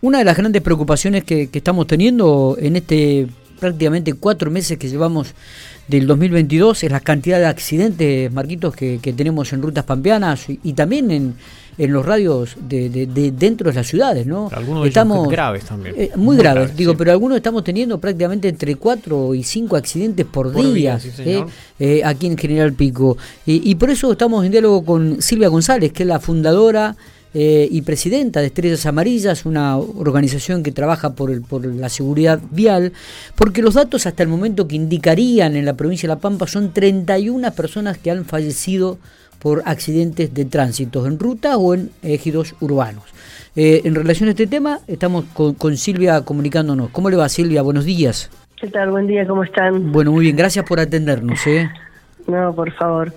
Una de las grandes preocupaciones que, estamos teniendo en este prácticamente cuatro meses que llevamos del 2022 es la cantidad de accidentes, Marquitos, que, tenemos en rutas pampeanas y, también en, los radios de, dentro de las ciudades, ¿no? Algunos estamos, graves también. Eh, muy, graves, digo, pero algunos estamos teniendo prácticamente entre cuatro y cinco accidentes por, día, ¿eh? Eh, aquí en General Pico. y por eso estamos en diálogo con Silvia González, que es la fundadora eh, y presidenta de Estrellas Amarillas, una organización que trabaja por, el, por la seguridad vial, porque los datos hasta el momento que indicarían en la provincia de La Pampa son 31 personas que han fallecido por accidentes de tránsito en ruta o en ejidos urbanos. Eh, en relación a este tema, estamos con, con Silvia comunicándonos. ¿Cómo le va Silvia? Buenos días. ¿Qué tal? Buen día, ¿cómo están? Bueno, muy bien, gracias por atendernos. ¿eh? No, por favor.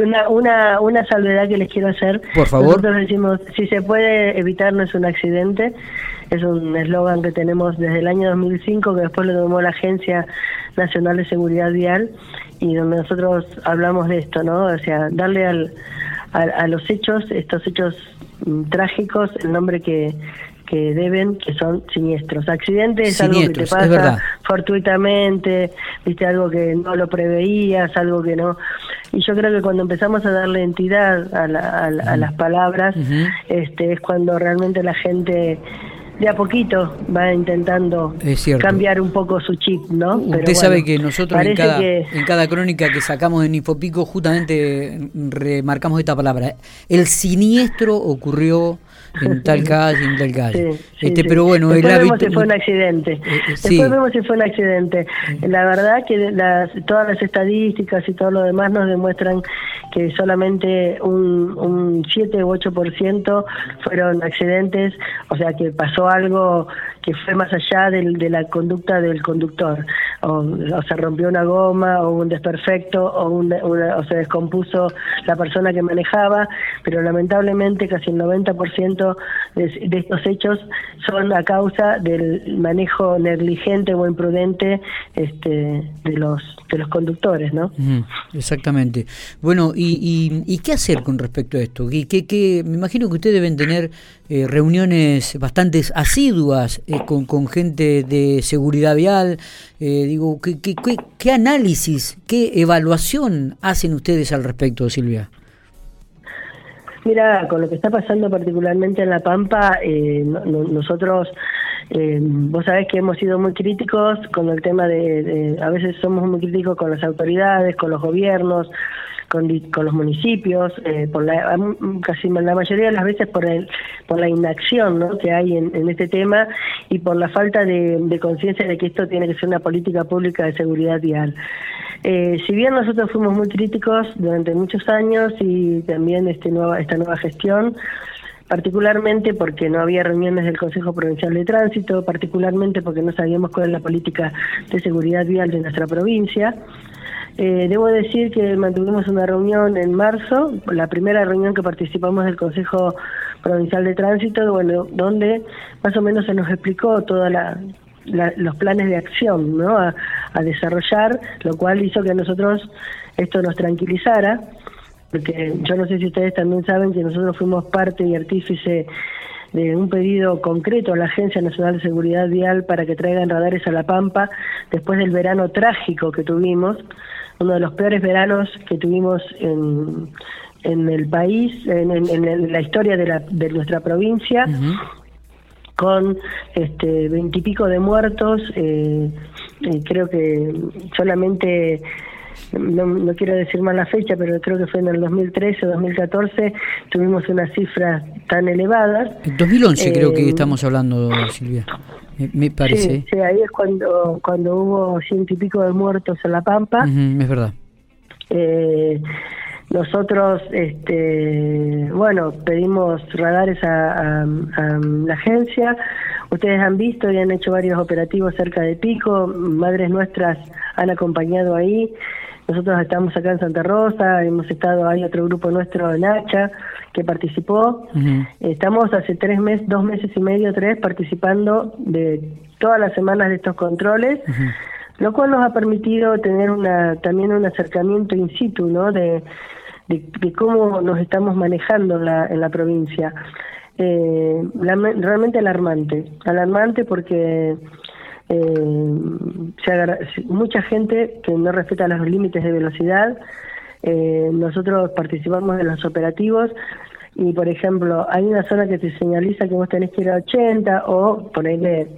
Una, una, una salvedad que les quiero hacer. Por favor. Nosotros decimos, si se puede evitar no es un accidente, es un eslogan que tenemos desde el año 2005, que después lo tomó la Agencia Nacional de Seguridad Vial, y donde nosotros hablamos de esto, ¿no? O sea, darle al, a, los hechos, estos hechos mm, trágicos, el nombre que, que deben, que son siniestros. Accidentes es algo que te pasa fortuitamente, viste algo que no lo preveías, algo que no y yo creo que cuando empezamos a darle entidad a, las palabras, este, es cuando realmente la gente de a poquito va intentando cambiar un poco su chip, ¿no? Usted sabe que nosotros en cada, en cada crónica que sacamos en Infopico justamente remarcamos esta palabra. El siniestro ocurrió en tal calle, en tal calle. este, Pero bueno, Después vemos si fue un accidente. Eh, eh, Después vemos si fue un accidente. La verdad que las, todas las estadísticas y todo lo demás nos demuestran que solamente un, un 7 u 8% fueron accidentes, o sea que pasó algo que fue más allá del, de la conducta del conductor. O, se rompió una goma, o un desperfecto, o, o se descompuso la persona que manejaba, pero lamentablemente casi el 90% de, estos hechos son a causa del manejo negligente o imprudente este, de los de los conductores, ¿no? exactamente. Bueno, y, y, qué hacer con respecto a esto? ¿Qué, qué, me imagino que ustedes deben tener eh, reuniones bastante asiduas eh, con, con, gente de seguridad vial. Eh, digo, ¿qué, qué, qué, análisis, qué evaluación hacen ustedes al respecto, Silvia? Mira, con lo que está pasando particularmente en La Pampa, nosotros eh, vos sabés que hemos sido muy críticos con el tema de, a veces somos muy críticos con las autoridades, con los gobiernos, con, los municipios, eh, por la, casi la mayoría de las veces por el, por la inacción ¿no? que hay en, este tema y por la falta de, de conciencia de que esto tiene que ser una política pública de seguridad vial. Eh, si bien nosotros fuimos muy críticos durante muchos años y también este nueva, esta nueva gestión, particularmente porque no había reuniones del Consejo Provincial de Tránsito, particularmente porque no sabíamos cuál es la política de seguridad vial de nuestra provincia. Eh, debo decir que mantuvimos una reunión en marzo, la primera reunión que participamos del Consejo Provincial de Tránsito, bueno, donde más o menos se nos explicó todos los planes de acción ¿no? a, a desarrollar, lo cual hizo que a nosotros esto nos tranquilizara porque yo no sé si ustedes también saben que nosotros fuimos parte y artífice de un pedido concreto a la Agencia Nacional de Seguridad Vial para que traigan radares a La Pampa después del verano trágico que tuvimos, uno de los peores veranos que tuvimos en, en el país, en, la historia de, la, de nuestra provincia. con este veintipico de muertos, eh, creo que solamente no, no quiero decir mal la fecha, pero creo que fue en el 2013 o 2014, tuvimos unas cifras tan elevadas. En 2011 creo que eh, estamos hablando, Silvia, me, parece. Sí, ahí es cuando, cuando hubo ciento y pico de muertos en La Pampa. es verdad. Eh, nosotros, este, bueno, pedimos radares a, a, la agencia. Ustedes han visto y han hecho varios operativos cerca de Pico. Madres nuestras han acompañado ahí. Nosotros estamos acá en Santa Rosa, hemos estado, hay otro grupo nuestro en Hacha que participó. Estamos hace tres meses, dos meses y medio, tres, participando de todas las semanas de estos controles, lo cual nos ha permitido tener una también un acercamiento in situ, ¿no? De, de, cómo nos estamos manejando en la, en la provincia. eh, realmente alarmante, alarmante porque eh, mucha gente que no respeta los límites de velocidad. Eh, nosotros participamos de los operativos y, por ejemplo, hay una zona que te señaliza que vos tenés que ir a 80 o ponerle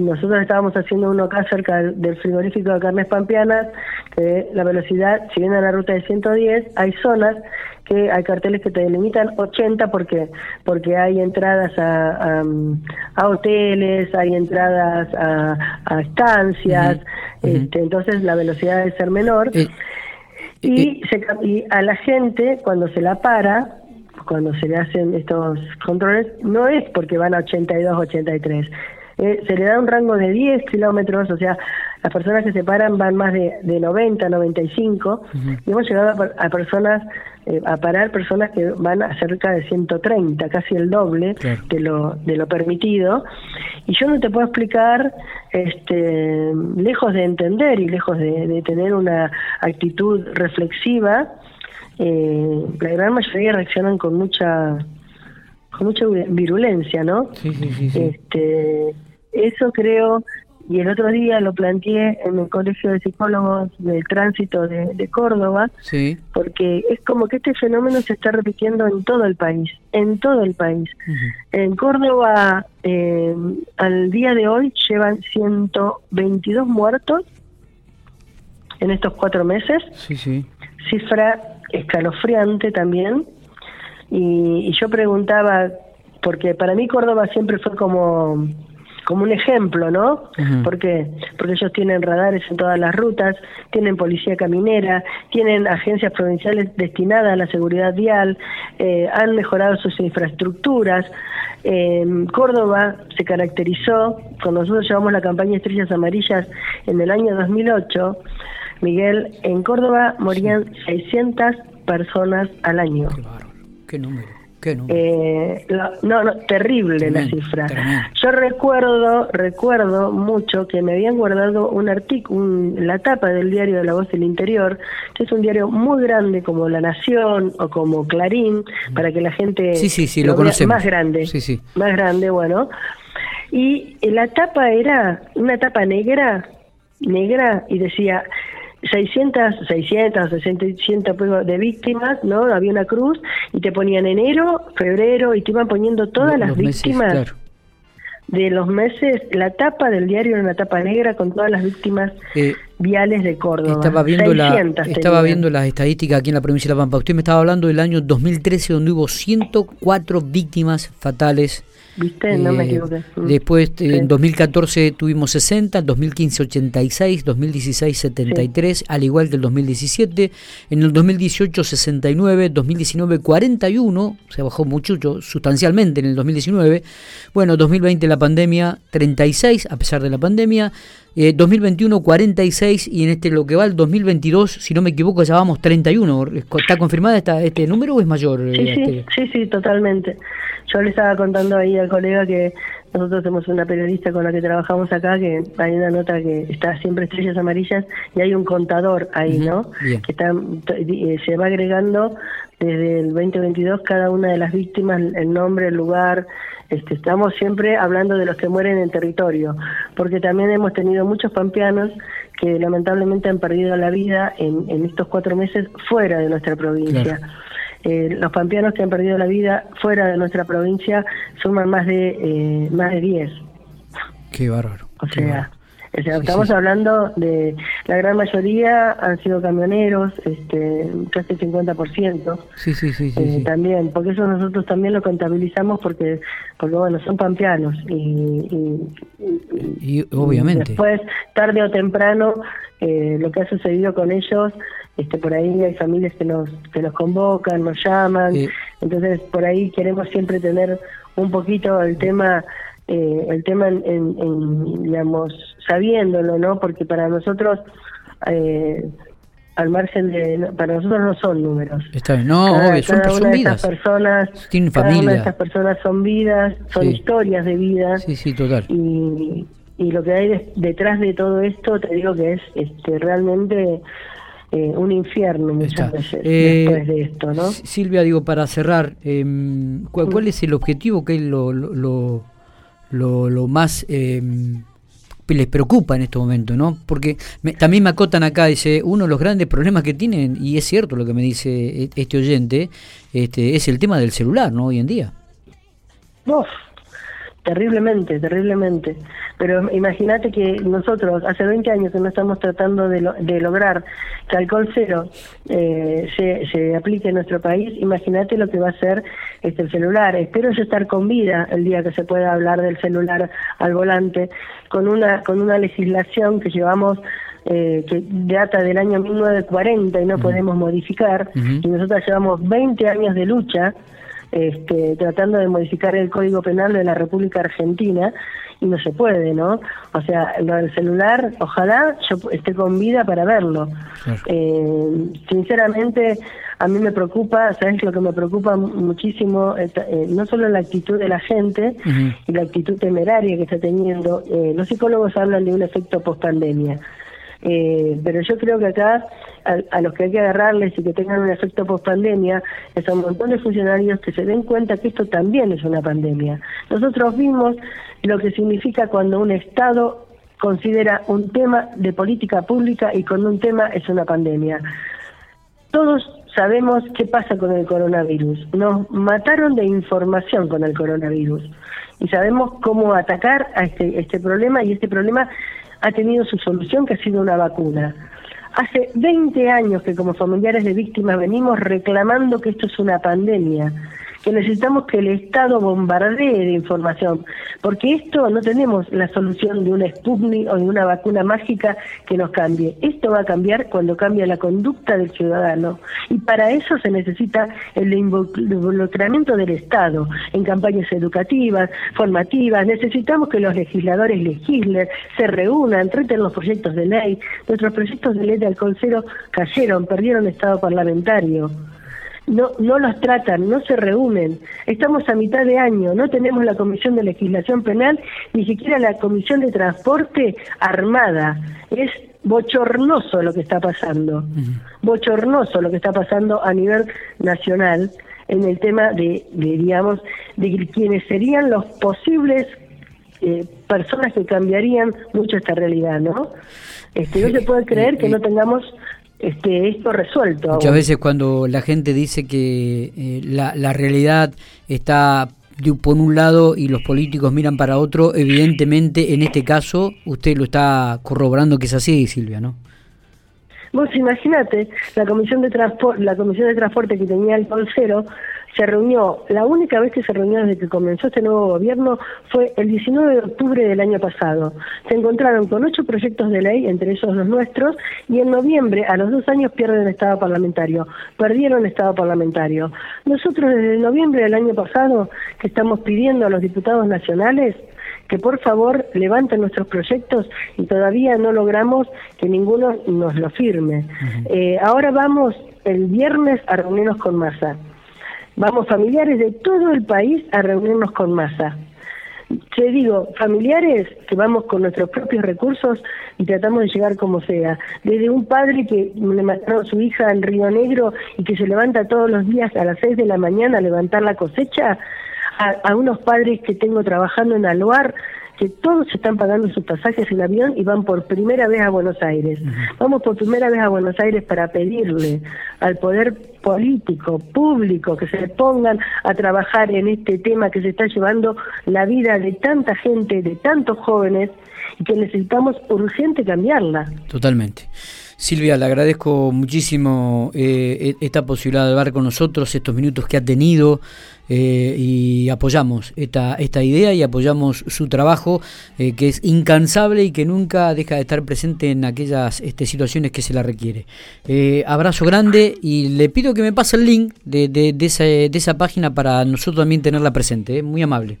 nosotros estábamos haciendo uno acá cerca del frigorífico de carnes pampeanas, que la velocidad, si viene a la ruta de 110, hay zonas que hay carteles que te delimitan 80 porque porque hay entradas a, a, hoteles, hay entradas a, estancias, este, entonces la velocidad debe ser menor. Eh, y, eh, y a la gente, cuando se la para, cuando se le hacen estos controles, no es porque van a 82, 83, eh, se le da un rango de 10 kilómetros, o sea, las personas que se paran van más de, de 90, 95, y hemos llegado a, personas, eh, a parar personas que van a cerca de 130, casi el doble de, lo, de lo permitido. Y yo no te puedo explicar, este, lejos de entender y lejos de, tener una actitud reflexiva, eh, la gran mayoría reaccionan con mucha con mucha virulencia, ¿no? Sí, sí, sí, Este, eso creo, y el otro día lo planteé en el Colegio de Psicólogos del Tránsito de, Córdoba, sí. porque es como que este fenómeno se está repitiendo en todo el país, en todo el país. En Córdoba, eh, al día de hoy, llevan 122 muertos en estos cuatro meses. Sí, sí. Cifra escalofriante también. Y, y yo preguntaba, porque para mí Córdoba siempre fue como como un ejemplo, ¿no? Porque ellos tienen radares en todas las rutas, tienen policía caminera, tienen agencias provinciales destinadas a la seguridad vial, eh, han mejorado sus infraestructuras. Córdoba se caracterizó, cuando nosotros llevamos la campaña Estrellas Amarillas en el año 2008, Miguel, en Córdoba morían 600 personas al año. qué número. Eh, no, no, terrible la cifra. Yo recuerdo, recuerdo mucho que me habían guardado un artículo, la tapa del diario de La Voz del Interior, que es un diario muy grande como La Nación o como Clarín, para que la gente sí, sí, sí, lo, lo más grande, sí, sí. más grande, bueno. Y la tapa era una tapa negra, negra y decía 600, 600, 600 de víctimas, ¿no? Había una cruz y te ponían enero, febrero y te iban poniendo todas las víctimas de los meses. La tapa del diario era una tapa negra con todas las víctimas eh, viales de Córdoba. Estaba viendo, la, estaba viendo las estadísticas aquí en la provincia de La Pampa. Usted me estaba hablando del año 2013 donde hubo 104 víctimas fatales ¿Viste? No me eh, equivoqué. Mm. Después, en 2014 tuvimos 60, en 2015 86, 2016 73, al igual que el 2017. En el 2018 69, 2019 41, se bajó mucho, sustancialmente en el 2019. Bueno, 2020 la pandemia 36, a pesar de la pandemia. 2021 eh, 46 y en este lo que va el 2022, si no me equivoco, ya vamos 31. ¿Está confirmada esta, este número o es mayor? Sí, sí, este? sí, sí, totalmente. Yo le estaba contando ahí al colega que nosotros tenemos una periodista con la que trabajamos acá, que hay una nota que está siempre estrellas amarillas y hay un contador ahí, ¿no? Que está, eh, se va agregando desde el 2022 cada una de las víctimas, el nombre, el lugar. Este, estamos siempre hablando de los que mueren en territorio, porque también hemos tenido muchos pampeanos que lamentablemente han perdido la vida en, estos cuatro meses fuera de nuestra provincia. Eh, los pampeanos que han perdido la vida fuera de nuestra provincia suman más de eh, más de 10. Qué bárbaro. O sea, estamos hablando de la gran mayoría han sido camioneros, este, casi el 50%. Sí, sí, sí, eh, También, porque eso nosotros también lo contabilizamos porque, porque bueno, son pampeanos y, y, obviamente. después, tarde o temprano, lo que ha sucedido con ellos este por ahí hay familias que nos que nos convocan nos llaman. Entonces por ahí queremos siempre tener un poquito el tema eh, el tema en, digamos sabiéndolo no porque para nosotros eh, al margen de para nosotros no son números. Está no son, una de esas personas tienen familia una de esas personas son vidas son historias de vida. Sí sí total. Y y lo que hay detrás de todo esto te digo que es este realmente eh, un infierno muchas veces después de esto, ¿no? Silvia, digo, para cerrar, em, ¿cuál, es el objetivo que es lo, lo, lo, más em, les preocupa en este momento, ¿no? Porque también me acotan acá, dice, uno de los grandes problemas que tienen, y es cierto lo que me dice e, este oyente, este, es el tema del celular, ¿no? Hoy en día. Uf, terriblemente, terriblemente. Pero imagínate que nosotros hace 20 años que no estamos tratando de, de lograr que alcohol cero eh, se, se aplique en nuestro país, imagínate lo que va a ser este, el celular. Espero yo estar con vida el día que se pueda hablar del celular al volante, con una, con una legislación que llevamos eh, que data del año 1940 y no podemos modificar, y nosotros llevamos 20 años de lucha este, tratando de modificar el Código Penal de la República Argentina y no se puede, ¿no? O sea, lo del celular, ojalá yo esté con vida para verlo. Eh, sinceramente, a mí me preocupa, ¿sabes lo que me preocupa muchísimo? Eh, no solo la actitud de la gente y la actitud temeraria que está teniendo, eh, los psicólogos hablan de un efecto post-pandemia. Eh, pero yo creo que acá a, los que hay que agarrarles y que tengan un efecto post pandemia es a un montón de funcionarios que se den cuenta que esto también es una pandemia. Nosotros vimos lo que significa cuando un Estado considera un tema de política pública y cuando un tema es una pandemia. Todos sabemos qué pasa con el coronavirus. Nos mataron de información con el coronavirus y sabemos cómo atacar a este, este problema y este problema ha tenido su solución, que ha sido una vacuna. Hace 20 años que como familiares de víctimas venimos reclamando que esto es una pandemia que necesitamos que el Estado bombardee de información, porque esto no tenemos la solución de una Sputnik o de una vacuna mágica que nos cambie. Esto va a cambiar cuando cambia la conducta del ciudadano y para eso se necesita el involucramiento del Estado en campañas educativas, formativas. Necesitamos que los legisladores legislen, se reúnan, traten los proyectos de ley. Nuestros proyectos de ley de alcohol cero cayeron, perdieron estado parlamentario no, no los tratan, no se reúnen. Estamos a mitad de año, no tenemos la Comisión de Legislación Penal, ni siquiera la Comisión de Transporte armada. Es bochornoso lo que está pasando, bochornoso lo que está pasando a nivel nacional en el tema de, digamos, de quienes serían los posibles eh, personas que cambiarían mucho esta realidad, ¿no? Este, no se puede creer que no tengamos este, esto resuelto. Muchas veces cuando la gente dice que eh, la, la realidad está por un lado y los políticos miran para otro, evidentemente en este caso usted lo está corroborando que es así, Silvia, ¿no? Vos imagínate, la comisión de transporte, la comisión de transporte que tenía el cero se reunió, la única vez que se reunió desde que comenzó este nuevo gobierno fue el 19 de octubre del año pasado. Se encontraron con ocho proyectos de ley, entre esos los nuestros, y en noviembre, a los dos años, pierden estado parlamentario. Perdieron estado parlamentario. Nosotros desde noviembre del año pasado, que estamos pidiendo a los diputados nacionales, que por favor levanten nuestros proyectos y todavía no logramos que ninguno nos lo firme. Eh, ahora vamos el viernes a reunirnos con Massa. Vamos familiares de todo el país a reunirnos con masa. Te digo, familiares que vamos con nuestros propios recursos y tratamos de llegar como sea. Desde un padre que le mataron a su hija en Río Negro y que se levanta todos los días a las 6 de la mañana a levantar la cosecha, a, a unos padres que tengo trabajando en Aluar que todos están pagando sus pasajes en avión y van por primera vez a Buenos Aires. Vamos por primera vez a Buenos Aires para pedirle al poder político, público, que se pongan a trabajar en este tema que se está llevando la vida de tanta gente, de tantos jóvenes, y que necesitamos urgente cambiarla. Totalmente. Silvia, le agradezco muchísimo eh, e-, esta posibilidad de hablar con nosotros, estos minutos que ha tenido eh, y apoyamos esta, esta idea y apoyamos su trabajo eh, que es incansable y que nunca deja de estar presente en aquellas este, situaciones que se la requiere. abrazo grande y le pido que me pase el link de, de, de, esa, de esa página para nosotros también tenerla presente, muy amable.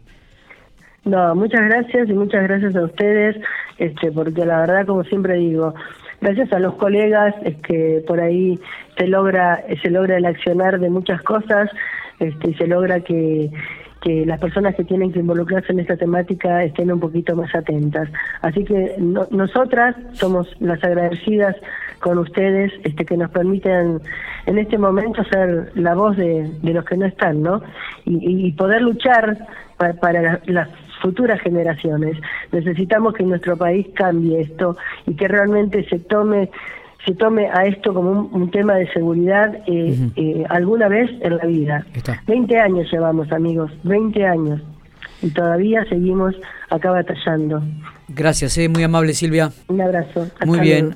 No, muchas gracias y muchas gracias a ustedes, este, porque la verdad, como siempre digo, gracias a los colegas es que por ahí se logra se logra el accionar de muchas cosas este, se logra que que las personas que tienen que involucrarse en esta temática estén un poquito más atentas. Así que nosotras somos las agradecidas con ustedes, este, que nos permiten en este momento ser la voz de, los que no están, ¿no? Y, poder luchar para, las futuras generaciones. Necesitamos que nuestro país cambie esto y que realmente se tome se tome a esto como un, tema de seguridad eh, eh, alguna vez en la vida. 20 años llevamos, amigos, 20 años. Y todavía seguimos acá batallando. Gracias, eh, muy amable Silvia. Un abrazo. muy bien.